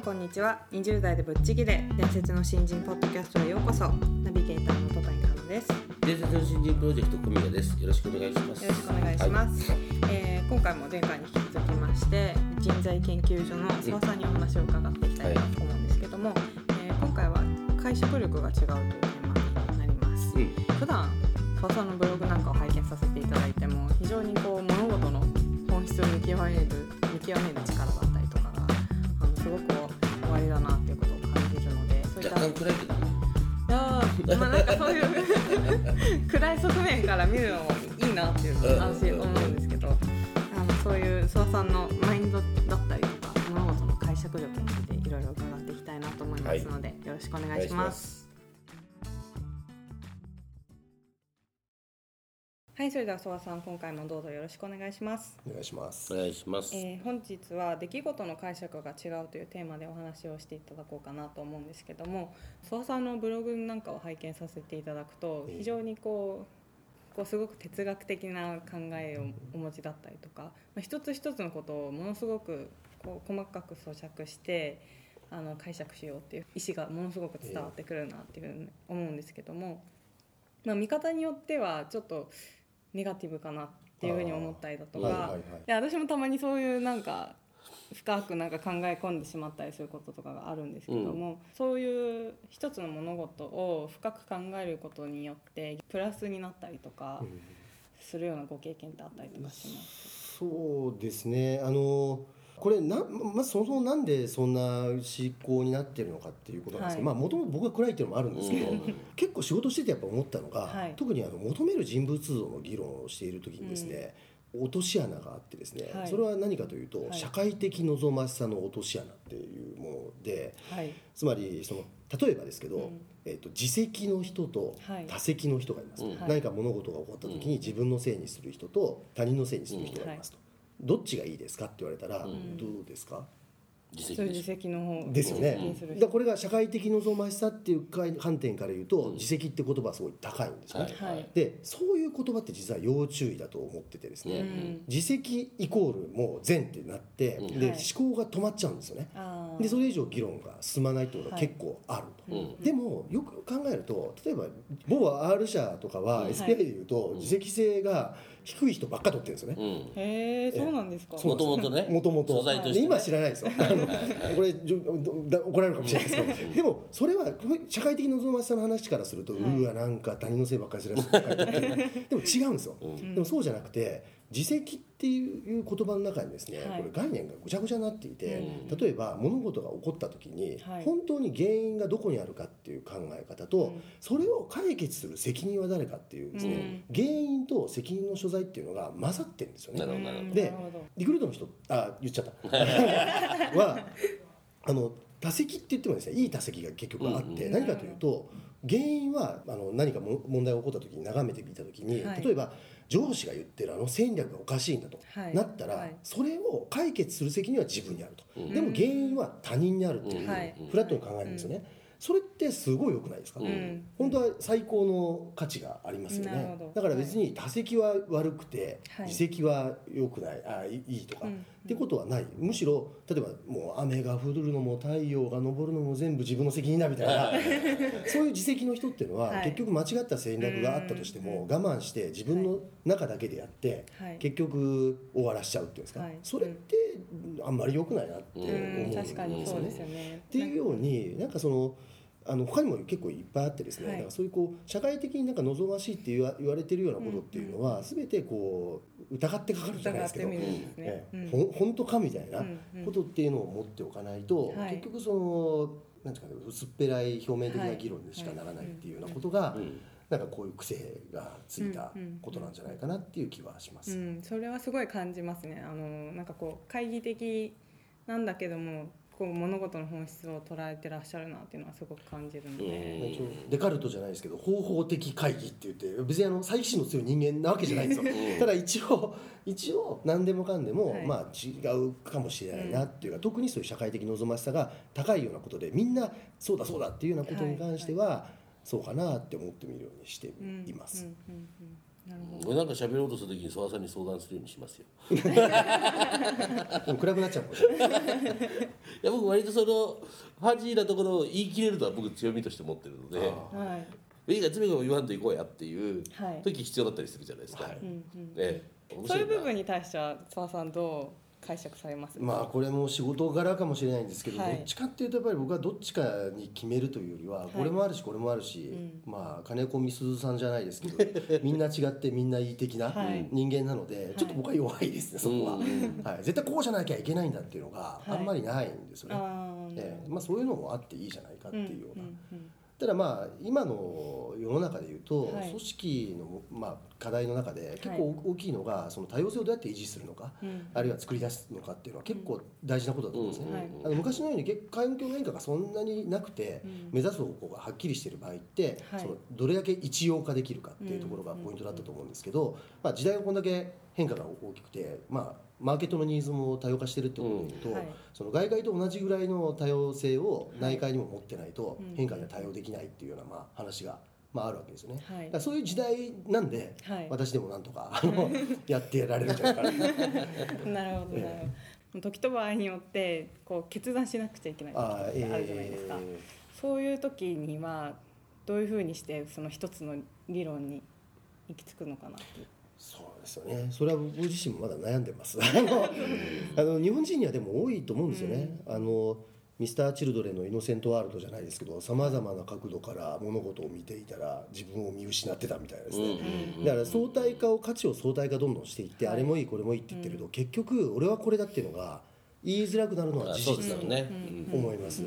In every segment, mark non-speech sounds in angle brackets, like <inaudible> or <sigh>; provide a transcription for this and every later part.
んこんにちは。20代でぶっちぎれ。伝説の新人ポッドキャストへようこそ。ナビゲーターの戸谷香奈です。伝説の新人プロジェクト小宮です。よろしくお願いします。よろしくお願いします、はえー今回も前回に引き続きまして人材研究所の澤さんにお話を伺っていきたいなと思うんですけども、えー今回は会食力が違うというテーマになります、うん。普段澤さんのブログなんかを拝見させていただいても非常にこう物事の本質を見極める見極める力だったりとかがあのすごくのでそういった暗いけどね。まあなんかそういう <laughs> 暗い側面から見るのもいいなっていうのは私思うんですけどあのそういう諏訪さんのマインドだったりとか物事の解釈力についていろいろ伺っていきたいなと思いますので、よろしくお願いします。はい、それでは諏訪さん今回もどうぞよろしくお願いします。お願いしますお。願いします。えー本日は出来事の解釈が違うというテーマでお話をしていただこうかなと思うんですけども諏訪さんのブログなんかを拝見させていただくとええ非常にこうこうすごく哲学的な考えをお持ちだったりとか、まあ、一つ一つのことをものすごくこう細かく咀嚼してあの解釈しようっていう意思がものすごく伝わってくるなっていうふうに思うんですけども、まあ、見方によってはちょっとネガティブかなっていうふうに思ったりだとか。はいはいはいいや私もたまにそういうなんか深くなんか考え込んでしまったりすることとかがあるんですけども、そういう一つの物事を深く考えることによってプラスになったりとかするようなご経験ってあったりとかします、そうですね。あのこれなまずそもそもなんでそんな思考になってるのかっていうことなんですけど、もともと僕が暗いっていうのもあるんですけど、うん。<laughs> 結構仕事しててやっぱ思ったのが、はい。特にあの求める人物像の議論をしている時にですね。落とし穴があってですね、はい。それは何かというと、はい。社会的望ましさの落とし穴っていうものではい。つまりその例えばですけど、うん。えっと自責の人とはい。他責の人がいます、うん。何か物事が起こった時に自分のせいにする人と他人のせいにする人がいますと、どっちがいいですかって言われたら、ん。どうですか？自そういう自責の方ですよね。だからこれが社会的望ましさっていう観点から言うと、自責って言葉はすごい高いんですよね、はいはい。でそういう言葉って実は要注意だと思っててですね、うん。自責イコールもう善ってなって、うん。ではい。思考が止まっちゃうんですよね。あー。でそれ以上議論が進まないってことがはい結構あると、うん。でもよく考えると例えば某 R 社とかはうん SPI でいうと自責性が低い人ばっか取ってるんですよね、うん。へえ。そうなんですか。もともとね。もともと素材としてね。今知らないですよ <laughs> これ怒られるかもしれないですけどでもそれは社会的望ましさの話からすると、はい。うわなんか他人のせいばっかりするやつ <laughs> でも違うんですよ、うん。でもそうじゃなくて自責っていう言葉の中にですね、はい。これ概念がぐちゃぐちゃになっていて、うん。例えば物事が起こった時に、はい。本当に原因がどこにあるかっていう考え方と、うん。それを解決する責任は誰かっていうですね、原因と責任の所在っていうのが混ざってるんですよね。な。るほどなるほど。でリクルートの人あ言っちゃった。<laughs> はあの多責って言ってもですねいい多責が結局あって、うん。何かというと原因はあの何かも問題が起こった時に眺めてみた時に、はい。例えば上司が言ってるあの戦略がおかしいんだと、はい。なったら、はい。それを解決する責任は自分にあると、うん。でも原因は他人にあるっていう、はい。フラットに考えるんですよね、それってすごい良くないですか、うん。本当は最高の価値がありますよね。だから別に多責は悪くて、はい。自責は良くないあいいいとか、うんってことはない。むしろ例えばもう雨が降るのも太陽が昇るのも全部自分の責任だみたいなそういう自責の人っていうのは、はい。結局間違った戦略があったとしても我慢して自分の中だけでやって、はい。結局終わらしちゃうっていうんですか、はい。それってあんまり良くないなって思うんですよね。っていうようになんかそのあの他にも結構いっぱいあってですね、はい。なんかそういうこう社会的になんか望ましいって言わ言われてるようなことっていうのは、全てこう疑ってかかるじゃないですけど、本当かみたいなうんうん。ことっていうのを持っておかないと、はい。結局そのなんていうかね薄っぺらい表面的な議論にしかならないっていうようなことが、うん。なんかこういう癖がついたことなんじゃないかなっていう気はします。うん、それはすごい感じますね。あのなんかこう懐疑的なんだけどもこう物事の本質を捉えてらっしゃるなっていうのはすごく感じるので、一応デカルトじゃないですけど方法的会議って言って別にあの再起心の強い人間なわけじゃないんですよ。ただ一応一応何でもかんでも、はい。まあ違うかもしれないなっていうか、特にそういう社会的望ましさが高いようなことでみんなそうだそうだっていうようなことに関しては、そうかなって思ってみるようにしてうんいます。うんうんうんなるほど俺なんか喋ろうとするときに諏訪さんに相談するようにしますよ。で <laughs> も暗くなっちゃうい。<laughs> いや僕割とそのファジーなところを言い切れるのは僕強みとして持ってるのであはい。いいが詰めも言わんと行こうやっていうはい。時必要だったりするじゃないですか、はい。うんうんええ面そういうな部分に対しては澤さんどう？解釈されます。まあこれも仕事柄かもしれないんですけど、はい。どっちかっていうとやっぱり僕はどっちかに決めるというよりは、これもあるしこれもあるし、まあ金子みすずさんじゃないですけどみんな違ってみんないい的なはい。人間なので、ちょっと僕は弱いですねそこは、うんはい、絶対こうじゃなきゃいけないんだっていうのがはい。あんまりないんですよね、ええ。まあ、そういうのもあっていいじゃないかってうんいうような、うんうんただまあ今の世の中でいうと、はい。組織のまあ課題の中で結構大きいのがその多様性をどうやって維持するのか、うん。あるいは作り出すのかっていうのは結構大事なことだと思うんですね。うん。はい。あの昔のように結環境の変化がそんなになくて、うん。目指す方向がはっきりしている場合って、はい。そのどれだけ一様化できるかっていうところがポイントだったと思うんですけど、まあ、時代がこんだけ変化が大きくて、まあ、マーケットのニーズも多様化してるってことでいうと、うん。はい。その外界と同じぐらいの多様性を内界にも持ってないとうん。変化には対応できないっていうようなまあ話が、まあ、あるわけですよね。はい。そういう時代なんで、はい。私でもなんとかあの <laughs> やってやられるんじゃないか。<laughs> な。なるほどなるほど。時と場合によってこう決断しなくちゃいけない時あーってあるじゃないですか、えそういう時にはどういうふうにしてその一つの理論に行き着くのかなっていう。そうですよね。それは僕自身もまだ悩んでます。あの <laughs> あの日本人にはでも多いと思うんですよね、あのミスター・チルドレンの「イノセント・ワールド」じゃないですけどさまざまな角度から物事を見ていたら自分を見失ってたみたいなですね、だから相対化を価値を相対化どんどんしていって、はい。あれもいいこれもいいって言ってると、結局俺はこれだっていうのが言いづらくなるのは事実だとすよね、思います、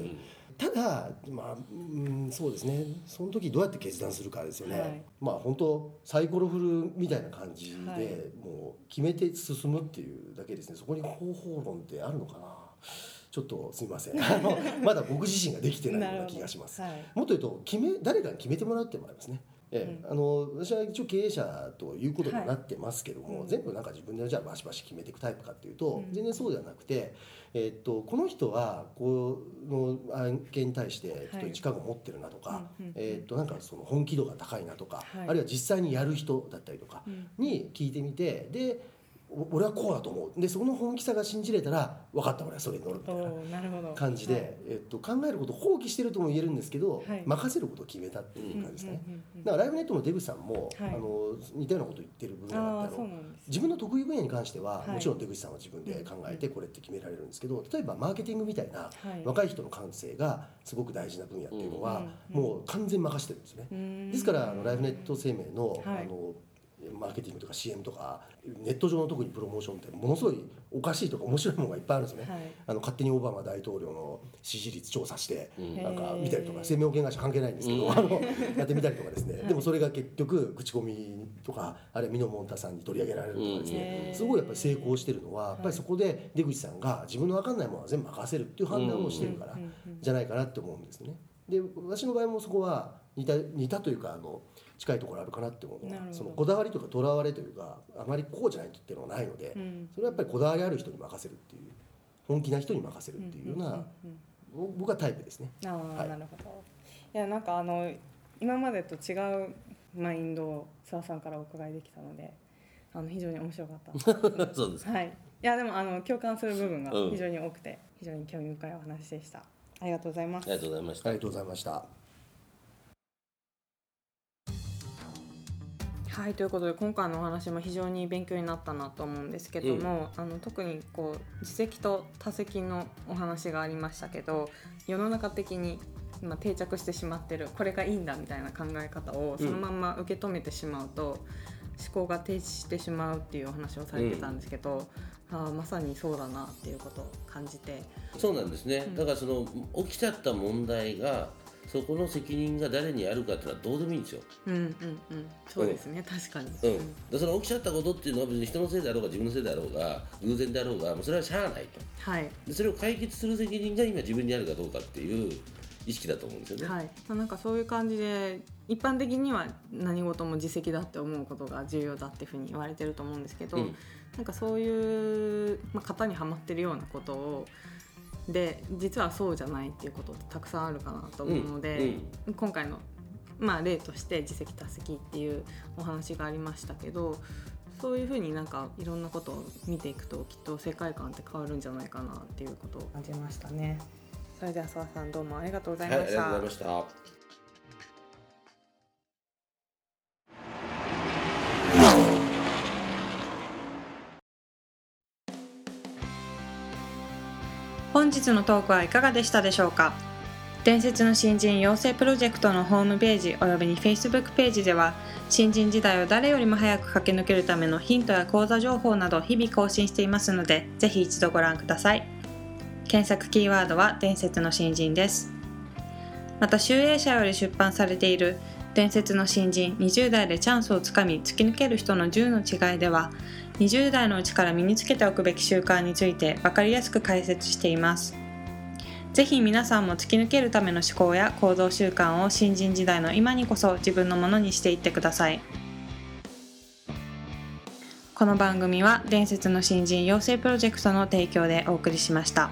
ただまあ、うん、そうですね。その時どうやって決断するかですよね、はい。まあ本当サイコロ振るみたいな感じで、はい。もう決めて進むっていうだけですね。そこに方法論ってあるのかなちょっとすみません。あの <laughs> まだ僕自身ができてないような気がします、はい。もっと言うと決め誰かに決めてもらうってもありますね。ええ。あの私は一応経営者ということになってますけども、はい。全部なんか自分でじゃあバシバシ決めていくタイプかっていうと、うん。全然そうではなくて、えっとこの人はこの案件に対してちょっと一覚を持ってるなとか、うんうんえっとなんかその本気度が高いなとか、はい。あるいは実際にやる人だったりとかうん。に聞いてみてでお俺はこうだと思う。でその本気さが信じれたら分かった俺はそれに乗るみたいな。感じで、はい。えっと、考えることを放棄してるとも言えるんですけど、はい。任せることを決めたっていう感じですね、だからライブネットの出口さんも、はい。あの似たようなことを言ってる部分があってあの自分の得意分野に関しては、はい。もちろん出口さんは自分で考えてこれって決められるんですけど例えばマーケティングみたいな、はい。若い人の感性がすごく大事な分野っていうのは、うんもう完全に任せてるんですね、ですからあのライフネット生命の,、はい。あのマーケティングとか CM とかネット上の特にプロモーションってものすごいおかしいとか面白いものがいっぱいあるんですよね、はい。あの勝手にオバマ大統領の支持率調査して、ん。なんか見たりとか生命保険会社関係ないんですけど、あのやってみたりとかですね、でもそれが結局口コミとかあるいはミノモンタさんに取り上げられるとかですね、うんすごいやっぱり成功してるのはやっぱりそこで出口さんが自分の分かんないものは全部任せるっていう判断をしてるからじゃないかなって思うんですね。で私の場合もそこは似た似たというかあの近いところあるかなって思うそのこだわりとかとらわれというかあまりこうじゃないっていうのはないので、うん。それはやっぱりこだわりある人に任せるっていう本気な人に任せるっていうような、んんうん僕はタイプですね。ああ、はい。なるほど。いやなんかあの今までと違うマインドを澤さんからお伺いできたのであの非常に面白かった。<laughs> そうですはい。いやでもあの共感する部分がうん。非常に多くて、非常に興味深いお話でしたありがとうございます。ありがとうございました、ありがとうございました。はいということで今回のお話も非常に勉強になったなと思うんですけども、あの特にこう自責と他責のお話がありましたけど世の中的に今定着してしまってるこれがいいんだみたいな考え方をそのまんま受け止めてしまうと、思考が停止してしまうっていうお話をされてたんですけど、ああまさにそうだなっていうことを感じて。そうなんですね、だからその起きちゃった問題がそこの責任が誰にあるかっていうのはどうでもいいんですよ。うんうんうん。そうですね、確かに、うん、でその起きちゃったことっていうのは別に人のせいであろうが自分のせいであろうが偶然であろうがもうそれはしゃあないと。はい。でそれを解決する責任が今自分にあるかどうかっていう意識だと思うんですよね。はい、まあなんかそういう感じで一般的には何事も自責だって思うことが重要だっていうふうに言われてると思うんですけど、うんなんかそういう、まあ、型にはまってるようなことをで実はそうじゃないっていうことってたくさんあるかなと思うので、今回の、まあ、例として自責多責っていうお話がありましたけどそういうふうになんかいろんなことを見ていくときっと世界観って変わるんじゃないかなっていうことを感じましたね。それでは澤さんどうもありがとうございはい、ました。ありがとうございました。本日のトークはいかがでしたでしょうか？伝説の新人養成プロジェクトのホームページおよびに Facebook ページでは新人時代を誰よりも早く駆け抜けるためのヒントや講座情報など日々更新していますのでぜひ一度ご覧ください検索キーワードは伝説の新人です。また集英社より出版されている伝説の新人20代でチャンスをつかみ突き抜ける人の10の違いでは20代のうちから身につけておくべき習慣について分かりやすく解説しています。ぜひ皆さんも突き抜けるための思考や行動習慣を新人時代の今にこそ自分のものにしていってください。この番組は伝説の新人養成プロジェクトの提供でお送りしました。